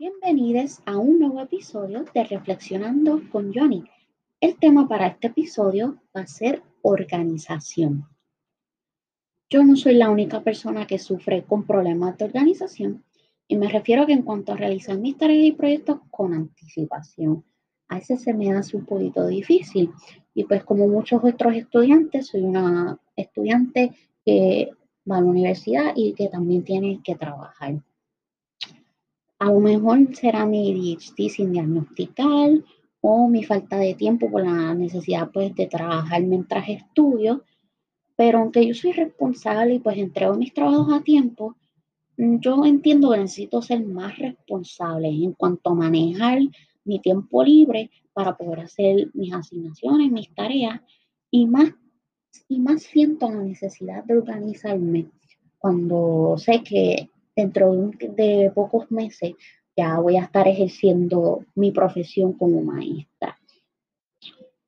Bienvenidos a un nuevo episodio de Reflexionando con Johnny. El tema para este episodio va a ser organización. Yo no soy la única persona que sufre con problemas de organización y me refiero a que en cuanto a realizar mis tareas y proyectos con anticipación, a veces se me hace un poquito difícil y pues como muchos otros estudiantes, soy una estudiante que va a la universidad y que también tiene que trabajar. A lo mejor será mi ADHD sin diagnosticar o mi falta de tiempo por la necesidad pues de trabajar mientras estudio, pero aunque yo soy responsable y pues entrego mis trabajos a tiempo, mm, yo entiendo que necesito ser más responsable en cuanto a manejar mi tiempo libre para poder hacer mis asignaciones, mis tareas y más, y más siento la necesidad de organizarme cuando sé que dentro de, pocos meses ya voy a estar ejerciendo mi profesión como maestra.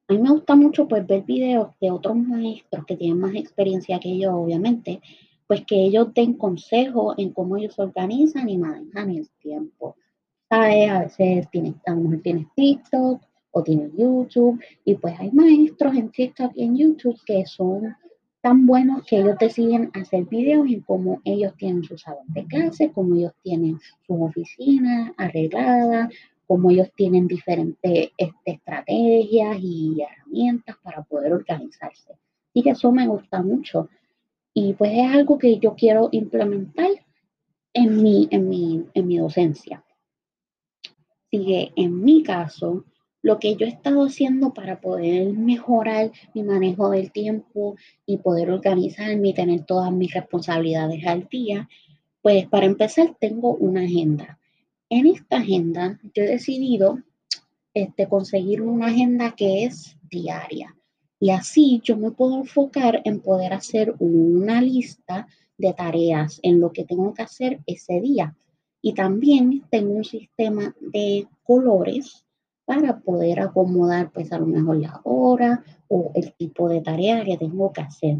A mí me gusta mucho pues ver videos de otros maestros que tienen más experiencia que yo, obviamente, pues que ellos den consejos en cómo ellos organizan y manejan el tiempo. ¿Sabes? A veces tienes, a lo tienes TikTok o tienes YouTube y pues hay maestros en TikTok y en YouTube que son tan buenos que ellos deciden hacer videos en cómo ellos tienen su salón de clase, cómo ellos tienen su oficina arreglada, cómo ellos tienen diferentes este, estrategias y herramientas para poder organizarse. Y eso me gusta mucho. Y pues es algo que yo quiero implementar en mi, en mi, en mi docencia. Sigue en mi caso, lo que yo he estado haciendo para poder mejorar mi manejo del tiempo y poder organizarme y tener todas mis responsabilidades al día, pues para empezar tengo una agenda. En esta agenda yo he decidido este, conseguir una agenda que es diaria. Y así yo me puedo enfocar en poder hacer una lista de tareas en lo que tengo que hacer ese día. Y también tengo un sistema de colores para poder acomodar pues a lo mejor la hora o el tipo de tarea que tengo que hacer.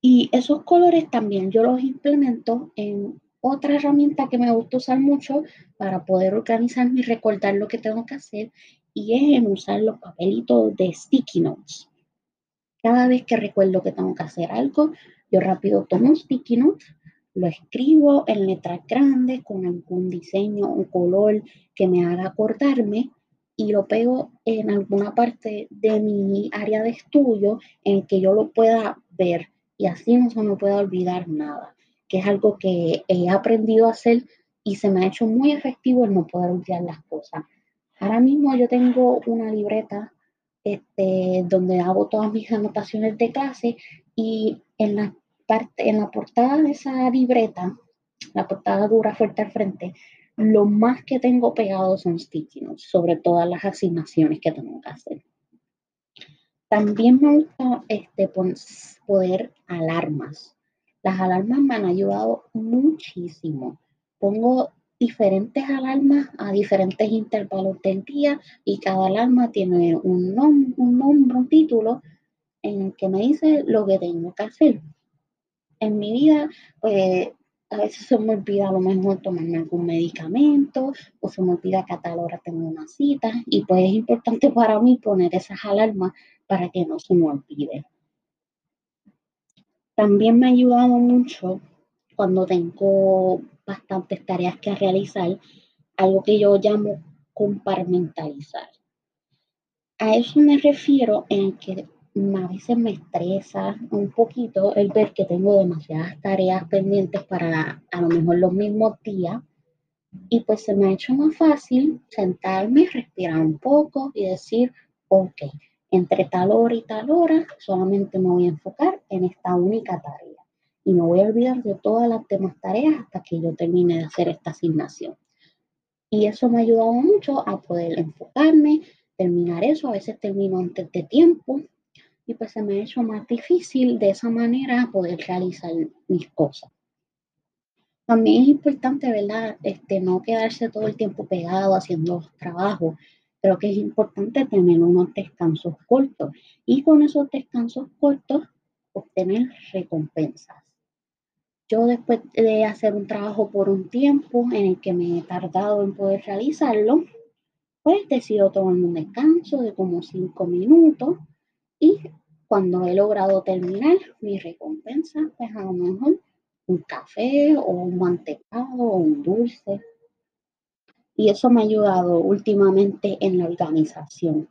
Y esos colores también yo los implemento en otra herramienta que me gusta usar mucho para poder organizarme y recordar lo que tengo que hacer y es en usar los papelitos de sticky notes. Cada vez que recuerdo que tengo que hacer algo, yo rápido tomo un sticky note, lo escribo en letras grandes con algún diseño o color que me haga acordarme y lo pego en alguna parte de mi área de estudio en que yo lo pueda ver y así no se me pueda olvidar nada, que es algo que he aprendido a hacer y se me ha hecho muy efectivo el no poder olvidar las cosas. Ahora mismo yo tengo una libreta este, donde hago todas mis anotaciones de clase y en la parte, en la portada de esa libreta, la portada dura fuerte al frente, lo más que tengo pegado son sticky sobre todas las asignaciones que tengo que hacer. También me gusta este, poder alarmas. Las alarmas me han ayudado muchísimo. Pongo diferentes alarmas a diferentes intervalos del día y cada alarma tiene un, un nombre, un título en el que me dice lo que tengo que hacer en mi vida, pues a veces se me olvida a lo mejor tomarme algún medicamento o se me olvida que a tal hora tengo una cita y pues es importante para mí poner esas alarmas para que no se me olvide. También me ha ayudado mucho cuando tengo bastantes tareas que realizar, algo que yo llamo compartimentalizar. A eso me refiero en que a veces me estresa un poquito el ver que tengo demasiadas tareas pendientes para a lo mejor los mismos días. Y pues se me ha hecho más fácil sentarme, respirar un poco y decir, ok, entre tal hora y tal hora solamente me voy a enfocar en esta única tarea. Y me voy a olvidar de todas las demás tareas hasta que yo termine de hacer esta asignación. Y eso me ha ayudado mucho a poder enfocarme, terminar eso. A veces termino antes de tiempo, y pues se me ha hecho más difícil de esa manera poder realizar mis cosas. También es importante, ¿verdad? Este, no quedarse todo el tiempo pegado haciendo trabajo. Creo que es importante tener unos descansos cortos y con esos descansos cortos obtener recompensas. yo después de hacer un trabajo por un tiempo en el que me he tardado en poder realizarlo, pues decido tomarme un descanso de como cinco minutos y cuando he logrado terminar mi recompensa, pues a lo mejor un café o un mantecado o un dulce. Y eso me ha ayudado últimamente en la organización.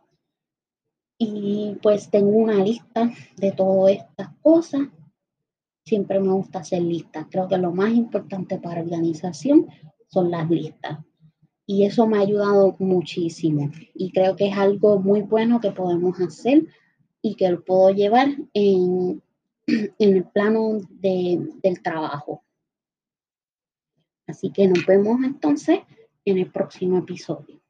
Y pues tengo una lista de todas estas cosas. Siempre me gusta hacer listas. Creo que lo más importante para organización son las listas. Y eso me ha ayudado muchísimo. Y creo que es algo muy bueno que podemos hacer y que lo puedo llevar en, en el plano del trabajo. Así que nos vemos entonces en el próximo episodio.